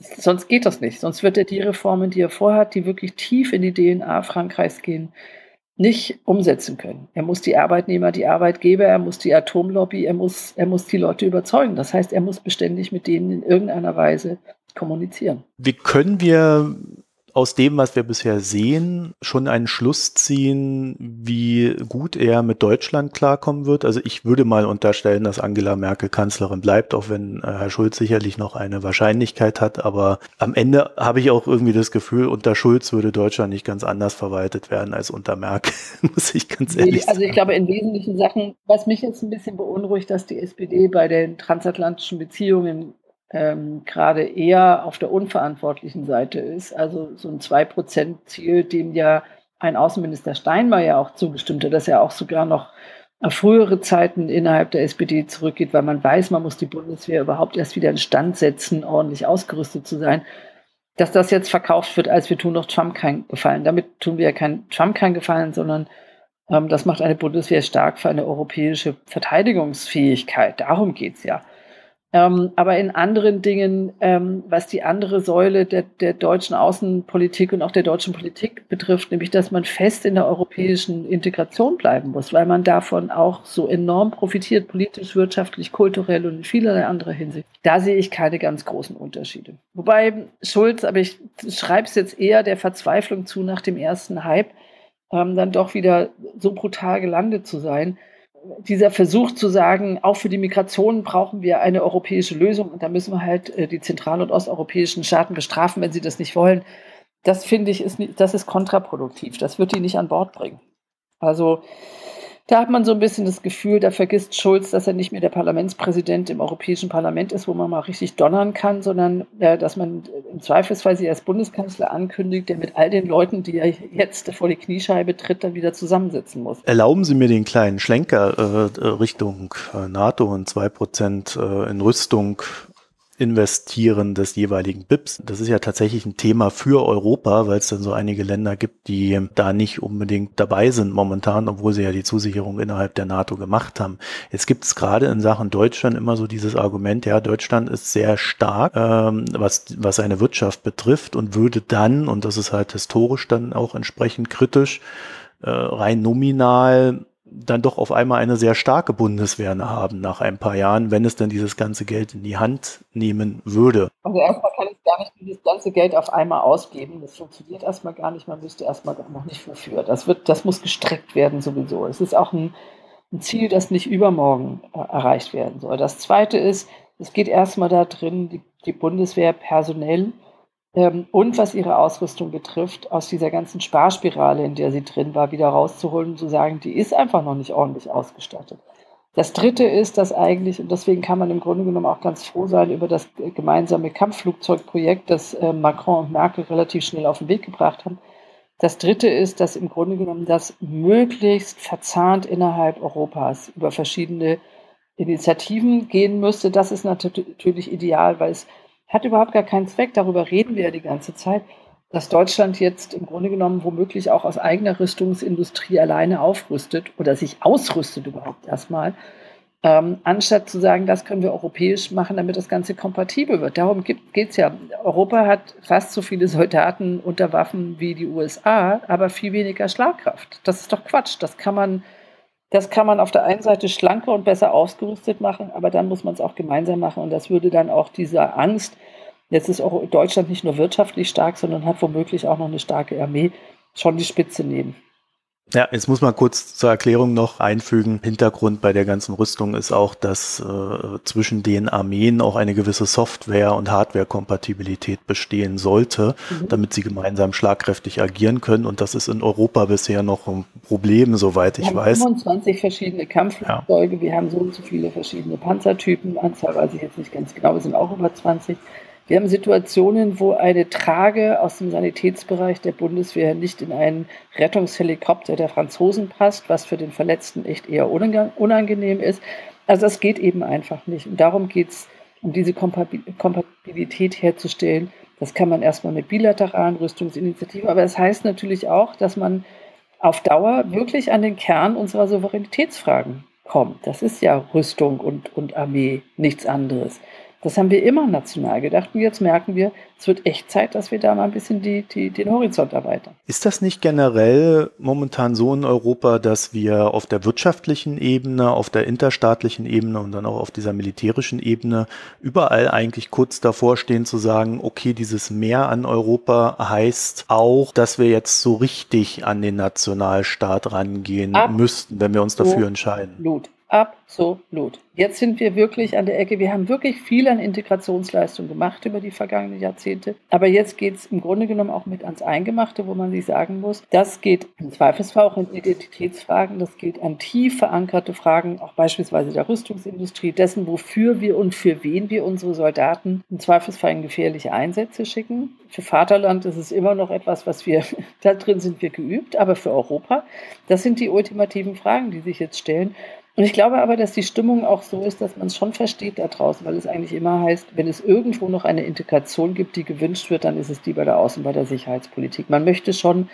Sonst geht das nicht. Sonst wird er die Reformen, die er vorhat, die wirklich tief in die DNA Frankreichs gehen, nicht umsetzen können. Er muss die Arbeitnehmer, die Arbeitgeber, er muss die Atomlobby, er muss, er muss die Leute überzeugen. Das heißt, er muss beständig mit denen in irgendeiner Weise kommunizieren. Wie können wir aus dem, was wir bisher sehen, schon einen Schluss ziehen, wie gut er mit Deutschland klarkommen wird? Also ich würde mal unterstellen, dass Angela Merkel Kanzlerin bleibt, auch wenn äh, Herr Schulz sicherlich noch eine Wahrscheinlichkeit hat. Aber am Ende habe ich auch irgendwie das Gefühl, unter Schulz würde Deutschland nicht ganz anders verwaltet werden als unter Merkel, muss ich ganz ehrlich sagen. Also ich glaube, in wesentlichen Sachen, was mich jetzt ein bisschen beunruhigt, dass die SPD bei den transatlantischen Beziehungen ähm, gerade eher auf der unverantwortlichen Seite ist. Also so ein 2-Prozent-Ziel, dem ja ein Außenminister Steinmeier auch zugestimmt hat, dass er auch sogar noch auf frühere Zeiten innerhalb der SPD zurückgeht, weil man weiß, man muss die Bundeswehr überhaupt erst wieder in Stand setzen, ordentlich ausgerüstet zu sein. Dass das jetzt verkauft wird, als wir tun doch Trump keinen Gefallen. Damit tun wir ja keinen Trump keinen Gefallen, sondern ähm, das macht eine Bundeswehr stark für eine europäische Verteidigungsfähigkeit. Darum geht es ja. Ähm, aber in anderen Dingen, ähm, was die andere Säule der, der deutschen Außenpolitik und auch der deutschen Politik betrifft, nämlich dass man fest in der europäischen Integration bleiben muss, weil man davon auch so enorm profitiert, politisch, wirtschaftlich, kulturell und in vielerlei anderer Hinsicht. Da sehe ich keine ganz großen Unterschiede. Wobei Schulz, aber ich schreibe es jetzt eher der Verzweiflung zu nach dem ersten Hype, ähm, dann doch wieder so brutal gelandet zu sein dieser Versuch zu sagen, auch für die Migration brauchen wir eine europäische Lösung und da müssen wir halt äh, die zentral- und osteuropäischen Staaten bestrafen, wenn sie das nicht wollen. Das finde ich, ist, das ist kontraproduktiv. Das wird die nicht an Bord bringen. Also da hat man so ein bisschen das Gefühl, da vergisst Schulz, dass er nicht mehr der Parlamentspräsident im Europäischen Parlament ist, wo man mal richtig donnern kann, sondern äh, dass man im Zweifelsfall sie als Bundeskanzler ankündigt, der mit all den Leuten, die er jetzt vor die Kniescheibe tritt, dann wieder zusammensitzen muss. Erlauben Sie mir den kleinen Schlenker äh, Richtung äh, NATO und zwei Prozent äh, in Rüstung Investieren des jeweiligen BIPs. Das ist ja tatsächlich ein Thema für Europa, weil es dann so einige Länder gibt, die da nicht unbedingt dabei sind momentan, obwohl sie ja die Zusicherung innerhalb der NATO gemacht haben. Jetzt gibt es gerade in Sachen Deutschland immer so dieses Argument, ja, Deutschland ist sehr stark, ähm, was, was seine Wirtschaft betrifft und würde dann, und das ist halt historisch dann auch entsprechend kritisch, äh, rein nominal dann doch auf einmal eine sehr starke Bundeswehr haben nach ein paar Jahren, wenn es dann dieses ganze Geld in die Hand nehmen würde. Also erstmal kann ich gar nicht dieses ganze Geld auf einmal ausgeben. Das funktioniert erstmal gar nicht. Man wüsste erstmal noch nicht wofür. Das wird, das muss gestreckt werden sowieso. Es ist auch ein, ein Ziel, das nicht übermorgen äh, erreicht werden soll. Das zweite ist, es geht erstmal da drin, die, die Bundeswehr personell und was ihre Ausrüstung betrifft, aus dieser ganzen Sparspirale, in der sie drin war, wieder rauszuholen und zu sagen, die ist einfach noch nicht ordentlich ausgestattet. Das Dritte ist, dass eigentlich, und deswegen kann man im Grunde genommen auch ganz froh sein über das gemeinsame Kampfflugzeugprojekt, das äh, Macron und Merkel relativ schnell auf den Weg gebracht haben. Das Dritte ist, dass im Grunde genommen das möglichst verzahnt innerhalb Europas über verschiedene Initiativen gehen müsste. Das ist natürlich ideal, weil es hat überhaupt gar keinen Zweck. Darüber reden wir ja die ganze Zeit dass Deutschland jetzt im Grunde genommen womöglich auch aus eigener Rüstungsindustrie alleine aufrüstet oder sich ausrüstet überhaupt erstmal, ähm, anstatt zu sagen, das können wir europäisch machen, damit das Ganze kompatibel wird. Darum geht es ja. Europa hat fast so viele Soldaten unter Waffen wie die USA, aber viel weniger Schlagkraft. Das ist doch Quatsch. Das kann man, das kann man auf der einen Seite schlanker und besser ausgerüstet machen, aber dann muss man es auch gemeinsam machen und das würde dann auch diese Angst, Jetzt ist auch Deutschland nicht nur wirtschaftlich stark, sondern hat womöglich auch noch eine starke Armee, schon die Spitze nehmen. Ja, jetzt muss man kurz zur Erklärung noch einfügen. Hintergrund bei der ganzen Rüstung ist auch, dass äh, zwischen den Armeen auch eine gewisse Software- und Hardware-Kompatibilität bestehen sollte, mhm. damit sie gemeinsam schlagkräftig agieren können. Und das ist in Europa bisher noch ein Problem, soweit ich weiß. Wir haben 25 verschiedene Kampfflugzeuge, ja. wir haben so und so viele verschiedene Panzertypen. Anzahl weiß ich jetzt nicht ganz genau, wir sind auch über 20. Wir haben Situationen, wo eine Trage aus dem Sanitätsbereich der Bundeswehr nicht in einen Rettungshelikopter der Franzosen passt, was für den Verletzten echt eher unangenehm ist. Also das geht eben einfach nicht. Und darum geht es, um diese Kompatibilität herzustellen. Das kann man erstmal mit bilateralen Rüstungsinitiativen, aber das heißt natürlich auch, dass man auf Dauer wirklich an den Kern unserer Souveränitätsfragen kommt. Das ist ja Rüstung und, und Armee, nichts anderes. Das haben wir immer national gedacht. Und jetzt merken wir, es wird echt Zeit, dass wir da mal ein bisschen die, die, den Horizont erweitern. Ist das nicht generell momentan so in Europa, dass wir auf der wirtschaftlichen Ebene, auf der interstaatlichen Ebene und dann auch auf dieser militärischen Ebene überall eigentlich kurz davor stehen zu sagen, okay, dieses Mehr an Europa heißt auch, dass wir jetzt so richtig an den Nationalstaat rangehen Ab müssten, wenn wir uns dafür entscheiden? Absolut. Absolut. Jetzt sind wir wirklich an der Ecke. Wir haben wirklich viel an Integrationsleistung gemacht über die vergangenen Jahrzehnte. Aber jetzt geht es im Grunde genommen auch mit ans Eingemachte, wo man sich sagen muss, das geht im Zweifelsfall auch in Identitätsfragen, das geht an tief verankerte Fragen, auch beispielsweise der Rüstungsindustrie, dessen, wofür wir und für wen wir unsere Soldaten im Zweifelsfall in gefährliche Einsätze schicken. Für Vaterland ist es immer noch etwas, was wir, da drin sind wir geübt, aber für Europa, das sind die ultimativen Fragen, die sich jetzt stellen. Und ich glaube aber, dass die Stimmung auch so ist, dass man es schon versteht da draußen, weil es eigentlich immer heißt, wenn es irgendwo noch eine Integration gibt, die gewünscht wird, dann ist es die bei der Außen- bei der Sicherheitspolitik. Man möchte schon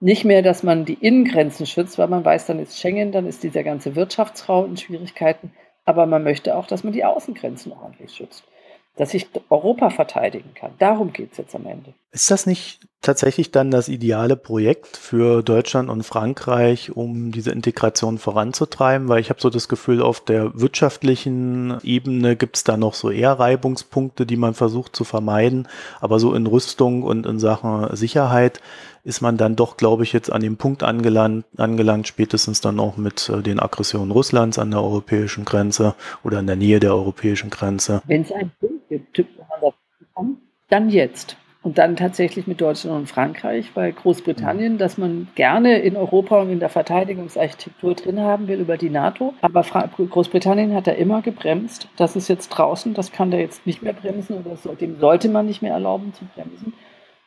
nicht mehr, dass man die Innengrenzen schützt, weil man weiß, dann ist Schengen, dann ist dieser ganze Wirtschaftsraum in Schwierigkeiten. Aber man möchte auch, dass man die Außengrenzen ordentlich schützt dass ich Europa verteidigen kann. Darum geht es jetzt am Ende. Ist das nicht tatsächlich dann das ideale Projekt für Deutschland und Frankreich, um diese Integration voranzutreiben? Weil ich habe so das Gefühl, auf der wirtschaftlichen Ebene gibt es da noch so eher Reibungspunkte, die man versucht zu vermeiden. Aber so in Rüstung und in Sachen Sicherheit ist man dann doch, glaube ich, jetzt an dem Punkt angelangt, angelangt, spätestens dann auch mit äh, den Aggressionen Russlands an der europäischen Grenze oder in der Nähe der europäischen Grenze. Wenn es einen Punkt gibt, dann jetzt. Und dann tatsächlich mit Deutschland und Frankreich, weil Großbritannien, dass man gerne in Europa und in der Verteidigungsarchitektur drin haben will über die NATO. Aber Fra Großbritannien hat da immer gebremst. Das ist jetzt draußen, das kann da jetzt nicht mehr bremsen oder so, dem sollte man nicht mehr erlauben zu bremsen.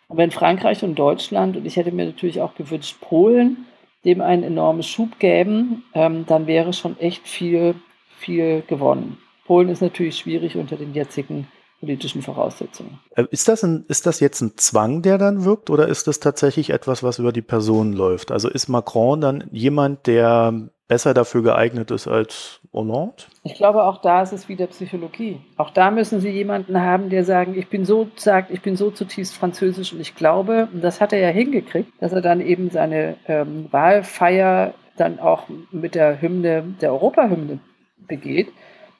Und wenn Frankreich und Deutschland, und ich hätte mir natürlich auch gewünscht, Polen, dem einen enormen Schub gäben, ähm, dann wäre schon echt viel, viel gewonnen. Polen ist natürlich schwierig unter den jetzigen politischen Voraussetzungen. Äh, ist das, ein, ist das jetzt ein Zwang, der dann wirkt, oder ist das tatsächlich etwas, was über die Person läuft? Also ist Macron dann jemand, der besser dafür geeignet ist als Hollande? Ich glaube, auch da ist es wieder Psychologie. Auch da müssen Sie jemanden haben, der sagen, ich bin so, sagt, ich bin so zutiefst französisch und ich glaube, und das hat er ja hingekriegt, dass er dann eben seine ähm, Wahlfeier dann auch mit der Hymne, der Europahymne begeht,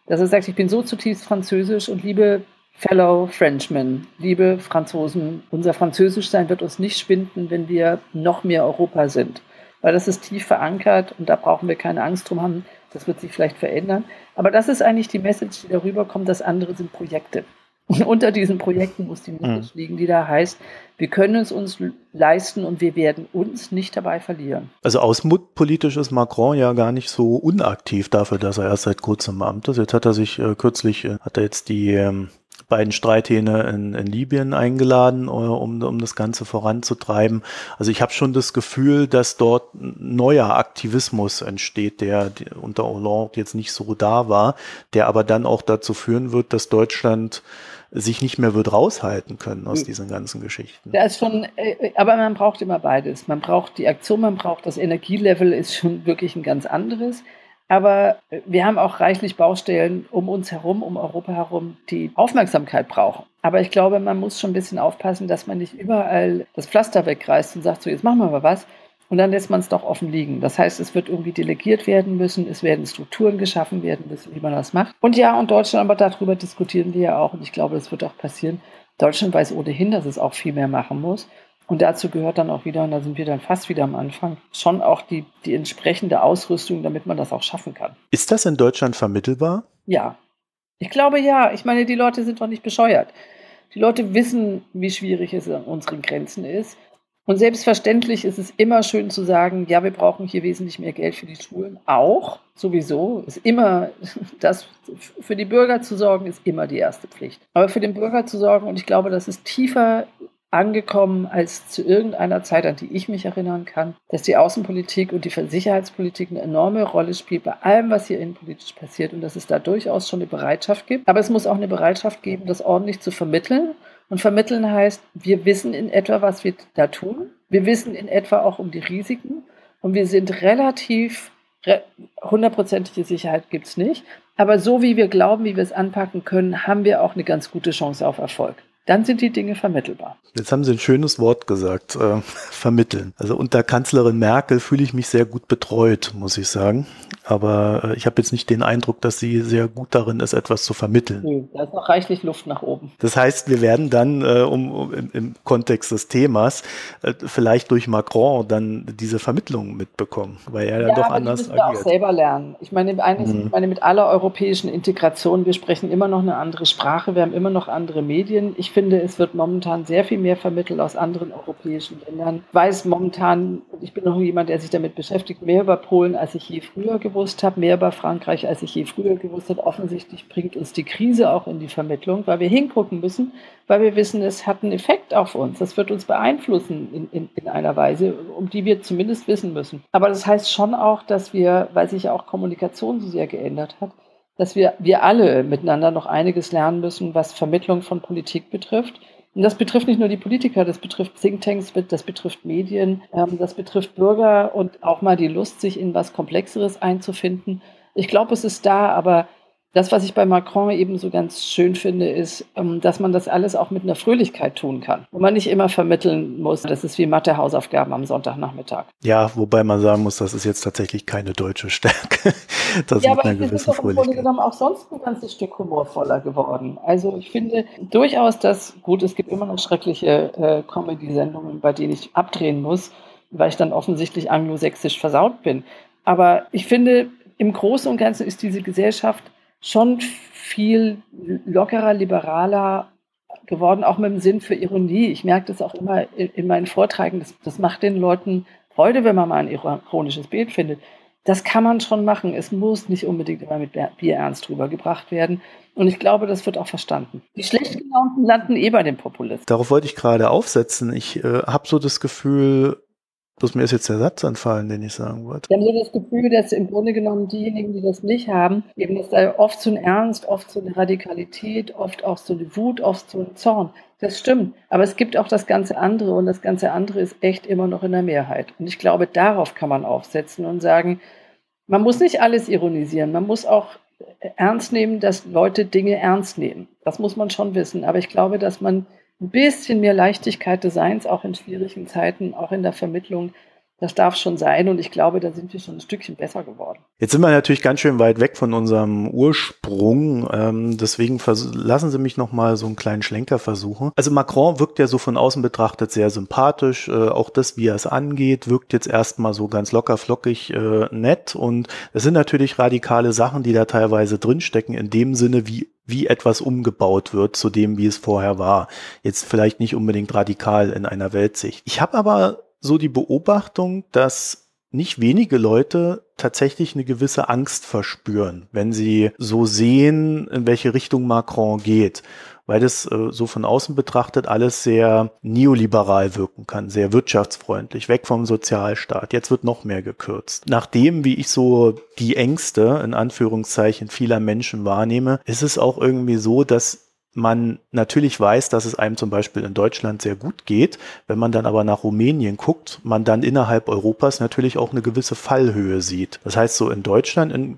dass er sagt, ich bin so zutiefst französisch und liebe Fellow Frenchmen, liebe Franzosen, unser Französischsein wird uns nicht schwinden, wenn wir noch mehr Europa sind weil das ist tief verankert und da brauchen wir keine Angst drum haben. Das wird sich vielleicht verändern. Aber das ist eigentlich die Message, die darüber kommt. Das andere sind Projekte. Und unter diesen Projekten muss die Message mhm. liegen, die da heißt, wir können es uns leisten und wir werden uns nicht dabei verlieren. Also außenpolitisch ist Macron ja gar nicht so unaktiv dafür, dass er erst seit kurzem im Amt ist. Jetzt hat er sich äh, kürzlich, äh, hat er jetzt die ähm, beiden Streithähne in, in Libyen eingeladen, äh, um, um das Ganze voranzutreiben. Also ich habe schon das Gefühl, dass dort neuer Aktivismus entsteht, der unter Hollande jetzt nicht so da war, der aber dann auch dazu führen wird, dass Deutschland sich nicht mehr wird raushalten können aus hm. diesen ganzen Geschichten. Da ist schon, äh, aber man braucht immer beides. Man braucht die Aktion, man braucht das Energielevel ist schon wirklich ein ganz anderes. Aber wir haben auch reichlich Baustellen um uns herum, um Europa herum, die Aufmerksamkeit brauchen. Aber ich glaube, man muss schon ein bisschen aufpassen, dass man nicht überall das Pflaster wegreißt und sagt, so jetzt machen wir mal was. Und dann lässt man es doch offen liegen. Das heißt, es wird irgendwie delegiert werden müssen, es werden Strukturen geschaffen werden müssen, wie man das macht. Und ja, und Deutschland, aber darüber diskutieren wir ja auch. Und ich glaube, das wird auch passieren. Deutschland weiß ohnehin, dass es auch viel mehr machen muss. Und dazu gehört dann auch wieder, und da sind wir dann fast wieder am Anfang, schon auch die, die entsprechende Ausrüstung, damit man das auch schaffen kann. Ist das in Deutschland vermittelbar? Ja. Ich glaube ja. Ich meine, die Leute sind doch nicht bescheuert. Die Leute wissen, wie schwierig es an unseren Grenzen ist. Und selbstverständlich ist es immer schön zu sagen, ja, wir brauchen hier wesentlich mehr Geld für die Schulen. Auch, sowieso, ist immer, das für die Bürger zu sorgen, ist immer die erste Pflicht. Aber für den Bürger zu sorgen, und ich glaube, das ist tiefer angekommen als zu irgendeiner Zeit, an die ich mich erinnern kann, dass die Außenpolitik und die Sicherheitspolitik eine enorme Rolle spielt bei allem, was hier innenpolitisch passiert und dass es da durchaus schon eine Bereitschaft gibt. Aber es muss auch eine Bereitschaft geben, das ordentlich zu vermitteln. Und vermitteln heißt, wir wissen in etwa, was wir da tun. Wir wissen in etwa auch um die Risiken. Und wir sind relativ, hundertprozentige Sicherheit gibt es nicht. Aber so wie wir glauben, wie wir es anpacken können, haben wir auch eine ganz gute Chance auf Erfolg dann sind die Dinge vermittelbar. Jetzt haben Sie ein schönes Wort gesagt, äh, vermitteln. Also unter Kanzlerin Merkel fühle ich mich sehr gut betreut, muss ich sagen. Aber äh, ich habe jetzt nicht den Eindruck, dass sie sehr gut darin ist, etwas zu vermitteln. Nee, da ist noch reichlich Luft nach oben. Das heißt, wir werden dann, äh, um, um im, im, Kontext des Themas, äh, vielleicht durch Macron dann diese Vermittlung mitbekommen, weil er ja, dann doch aber anders die müssen agiert. Wir auch selber lernen. Ich meine, eines, mhm. ich meine, mit aller europäischen Integration, wir sprechen immer noch eine andere Sprache, wir haben immer noch andere Medien. Ich finde, es wird momentan sehr viel mehr vermittelt aus anderen europäischen Ländern. Ich weiß momentan, ich bin noch jemand, der sich damit beschäftigt, mehr über Polen, als ich je früher gewusst habe, mehr über Frankreich, als ich je früher gewusst habe. Offensichtlich bringt uns die Krise auch in die Vermittlung, weil wir hingucken müssen, weil wir wissen, es hat einen Effekt auf uns. Das wird uns beeinflussen in, in, in einer Weise, um die wir zumindest wissen müssen. Aber das heißt schon auch, dass wir, weil sich auch Kommunikation so sehr geändert hat, dass wir, wir alle miteinander noch einiges lernen müssen, was Vermittlung von Politik betrifft und das betrifft nicht nur die Politiker, das betrifft Thinktanks, das betrifft Medien, ähm, das betrifft Bürger und auch mal die Lust, sich in was Komplexeres einzufinden. Ich glaube, es ist da, aber das, was ich bei Macron eben so ganz schön finde, ist, ähm, dass man das alles auch mit einer Fröhlichkeit tun kann. Wo man nicht immer vermitteln muss, das ist wie Mathe-Hausaufgaben am Sonntagnachmittag. Ja, wobei man sagen muss, das ist jetzt tatsächlich keine deutsche Stärke. das ja, aber es ist doch im Grunde genommen auch sonst ein ganzes Stück humorvoller geworden. Also ich finde durchaus, dass, gut, es gibt immer noch schreckliche äh, Comedy-Sendungen, bei denen ich abdrehen muss, weil ich dann offensichtlich anglosächsisch versaut bin. Aber ich finde, im Großen und Ganzen ist diese Gesellschaft schon viel lockerer, liberaler geworden, auch mit dem Sinn für Ironie. Ich merke das auch immer in, in meinen Vorträgen. Das, das macht den Leuten Freude, wenn man mal ein ironisches Bild findet. Das kann man schon machen. Es muss nicht unbedingt immer mit Bier ernst drüber gebracht werden. Und ich glaube, das wird auch verstanden. Die schlecht gelaunten landen eh bei den Populisten. Darauf wollte ich gerade aufsetzen. Ich äh, habe so das Gefühl, Bloß mir ist jetzt der Satz entfallen, den ich sagen wollte. Ich habe so das Gefühl, dass im Grunde genommen diejenigen, die das nicht haben, eben das sei oft so ein Ernst, oft so eine Radikalität, oft auch so eine Wut, oft so ein Zorn. Das stimmt. Aber es gibt auch das ganze andere und das ganze andere ist echt immer noch in der Mehrheit. Und ich glaube, darauf kann man aufsetzen und sagen, man muss nicht alles ironisieren. Man muss auch ernst nehmen, dass Leute Dinge ernst nehmen. Das muss man schon wissen. Aber ich glaube, dass man ein bisschen mehr Leichtigkeit des Seins, auch in schwierigen Zeiten, auch in der Vermittlung, Das darf schon sein und ich glaube, da sind wir schon ein Stückchen besser geworden. Jetzt sind wir natürlich ganz schön weit weg von unserem Ursprung. Ähm, deswegen lassen Sie mich noch mal so einen kleinen Schlenker versuchen. Also Macron wirkt ja so von außen betrachtet sehr sympathisch. Äh, auch das, wie er es angeht, wirkt jetzt erstmal so ganz locker flockig äh, nett. Und es sind natürlich radikale Sachen, die da teilweise drinstecken, in dem Sinne, wie wie etwas umgebaut wird zu dem, wie es vorher war. Jetzt vielleicht nicht unbedingt radikal in einer Weltsicht. Ich habe aber so die Beobachtung, dass nicht wenige Leute tatsächlich eine gewisse Angst verspüren, wenn sie so sehen, in welche Richtung Macron geht, weil das äh, so von außen betrachtet alles sehr neoliberal wirken kann, sehr wirtschaftsfreundlich, weg vom Sozialstaat. Jetzt wird noch mehr gekürzt. Nachdem, wie ich so die Ängste in Anführungszeichen vieler Menschen wahrnehme, ist es auch irgendwie so, dass man natürlich weiß, dass es einem zum Beispiel in Deutschland sehr gut geht. Wenn man dann aber nach Rumänien guckt, man dann innerhalb Europas natürlich auch eine gewisse Fallhöhe sieht. Das heißt, so in Deutschland in,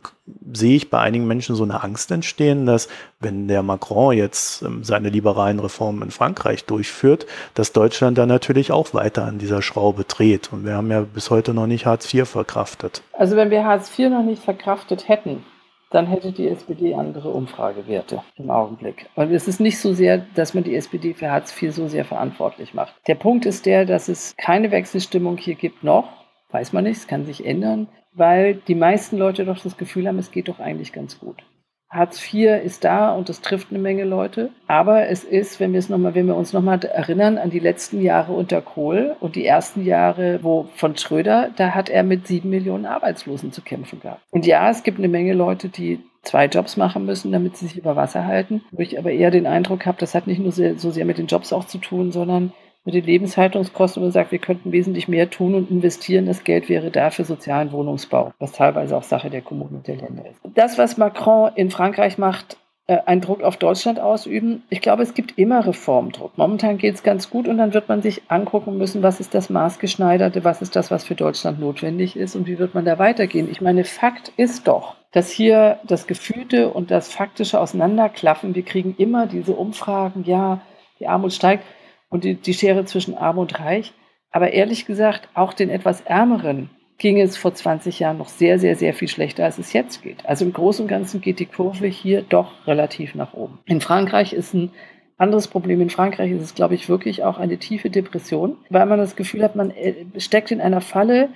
sehe ich bei einigen Menschen so eine Angst entstehen, dass wenn der Macron jetzt ähm, seine liberalen Reformen in Frankreich durchführt, dass Deutschland dann natürlich auch weiter an dieser Schraube dreht. Und wir haben ja bis heute noch nicht Hartz IV verkraftet. Also wenn wir Hartz IV noch nicht verkraftet hätten, dann hätte die SPD andere Umfragewerte im Augenblick. Und es ist nicht so sehr, dass man die SPD für Hartz IV so sehr verantwortlich macht. Der Punkt ist der, dass es keine Wechselstimmung hier gibt noch. Weiß man nicht, es kann sich ändern, weil die meisten Leute doch das Gefühl haben, es geht doch eigentlich ganz gut. Hartz IV ist da und das trifft eine Menge Leute. Aber es ist, wenn wir es noch mal, wenn wir uns nochmal erinnern an die letzten Jahre unter Kohl und die ersten Jahre wo von Schröder, da hat er mit sieben Millionen Arbeitslosen zu kämpfen gehabt. Und ja, es gibt eine Menge Leute, die zwei Jobs machen müssen, damit sie sich über Wasser halten. Wo ich aber eher den Eindruck habe, das hat nicht nur so sehr mit den Jobs auch zu tun, sondern mit den Lebenshaltungskosten und sagt, wir könnten wesentlich mehr tun und investieren. Das Geld wäre da für sozialen Wohnungsbau, was teilweise auch Sache der Kommunen und der Länder ist. Das, was Macron in Frankreich macht, äh, einen Druck auf Deutschland ausüben. Ich glaube, es gibt immer Reformdruck. Momentan geht es ganz gut und dann wird man sich angucken müssen, was ist das Maßgeschneiderte, was ist das, was für Deutschland notwendig ist und wie wird man da weitergehen. Ich meine, Fakt ist doch, dass hier das Gefühlte und das Faktische auseinanderklaffen. Wir kriegen immer diese Umfragen, ja, die Armut steigt und die, die Schere zwischen Arm und Reich. Aber ehrlich gesagt, auch den etwas Ärmeren ging es vor 20 Jahren noch sehr, sehr, sehr viel schlechter, als es jetzt geht. Also im Großen und Ganzen geht die Kurve hier doch relativ nach oben. In Frankreich ist ein anderes Problem. In Frankreich ist es, glaube ich, wirklich auch eine tiefe Depression, weil man das Gefühl hat, man äh, steckt in einer Falle,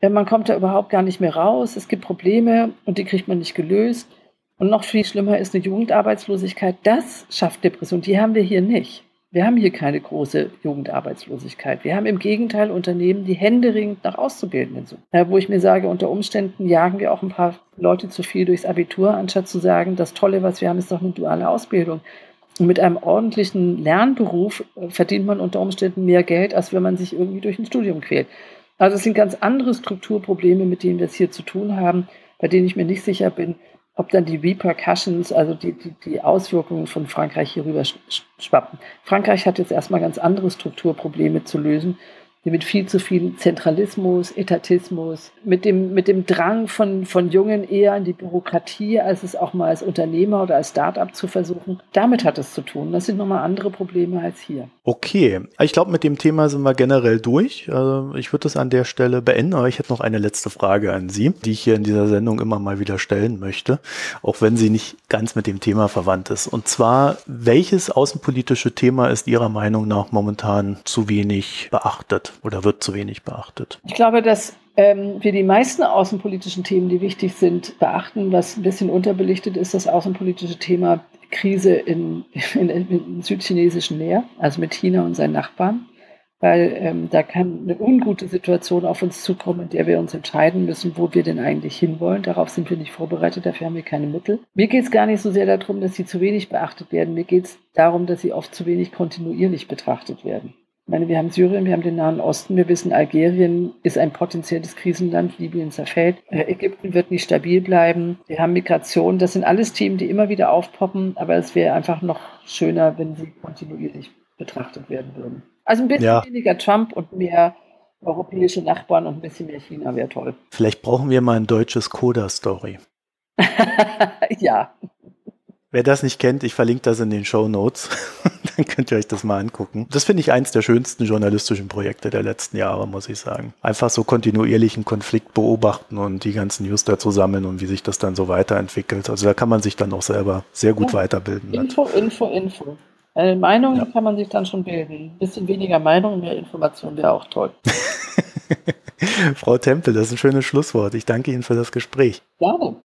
äh, man kommt da überhaupt gar nicht mehr raus, es gibt Probleme und die kriegt man nicht gelöst. Und noch viel schlimmer ist eine Jugendarbeitslosigkeit. Das schafft Depression. Die haben wir hier nicht. Wir haben hier keine große Jugendarbeitslosigkeit. Wir haben im Gegenteil Unternehmen, die händeringend nach Auszubildenden suchen. Ja, wo ich mir sage, unter Umständen jagen wir auch ein paar Leute zu viel durchs Abitur, anstatt zu sagen, das Tolle, was wir haben, ist doch eine duale Ausbildung. Und mit einem ordentlichen Lernberuf äh, verdient man unter Umständen mehr Geld, als wenn man sich irgendwie durch ein Studium quält. Also es sind ganz andere Strukturprobleme, mit denen wir es hier zu tun haben, bei denen ich mir nicht sicher bin, ob dann die Repercussions, also die, die, die Auswirkungen von Frankreich hierüber schwappen. Frankreich hat jetzt erstmal ganz andere Strukturprobleme zu lösen mit viel zu viel Zentralismus, Etatismus, mit dem, mit dem Drang von, von Jungen eher in die Bürokratie, als es auch mal als Unternehmer oder als Start-up zu versuchen. Damit hat es zu tun. Das sind nochmal andere Probleme als hier. Okay, ich glaube, mit dem Thema sind wir generell durch. Also ich würde das an der Stelle beenden, aber ich hätte noch eine letzte Frage an Sie, die ich hier in dieser Sendung immer mal wieder stellen möchte, auch wenn sie nicht ganz mit dem Thema verwandt ist. Und zwar, welches außenpolitische Thema ist Ihrer Meinung nach momentan zu wenig beachtet? Oder wird zu wenig beachtet? Ich glaube, dass ähm, wir die meisten außenpolitischen Themen, die wichtig sind, beachten. Was ein bisschen unterbelichtet ist, das außenpolitische Thema Krise in, in, in südchinesischen Meer, also mit China und seinen Nachbarn. Weil ähm, da kann eine ungute Situation auf uns zukommen, in der wir uns entscheiden müssen, wo wir denn eigentlich hinwollen. Darauf sind wir nicht vorbereitet, dafür haben wir keine Mittel. Mir geht es gar nicht so sehr darum, dass sie zu wenig beachtet werden. Mir geht es darum, dass sie oft zu wenig kontinuierlich betrachtet werden. Ich meine, wir haben Syrien, wir haben den Nahen Osten, wir wissen, Algerien ist ein potenzielles Krisenland, Libyen zerfällt, äh, Ägypten wird nicht stabil bleiben, wir haben Migration, das sind alles Themen, die immer wieder aufpoppen, aber es wäre einfach noch schöner, wenn sie kontinuierlich betrachtet werden würden. Also ein bisschen ja. weniger Trump und mehr europäische Nachbarn und ein bisschen mehr China wäre toll. Vielleicht brauchen wir mal ein deutsches Coda-Story. ja. Wer das nicht kennt, ich verlinke das in den Show Notes. Dann könnt ihr euch das mal angucken. Das finde ich eins der schönsten journalistischen Projekte der letzten Jahre, muss ich sagen. Einfach so kontinuierlichen Konflikt beobachten und die ganzen News dazu sammeln und wie sich das dann so weiterentwickelt. Also da kann man sich dann auch selber sehr gut ja. weiterbilden. Info, mit. Info, Info. Eine Meinung ja. kann man sich dann schon bilden. Ein bisschen weniger Meinung, mehr Information wäre auch toll. Frau Tempel, das ist ein schönes Schlusswort. Ich danke Ihnen für das Gespräch. Gerne.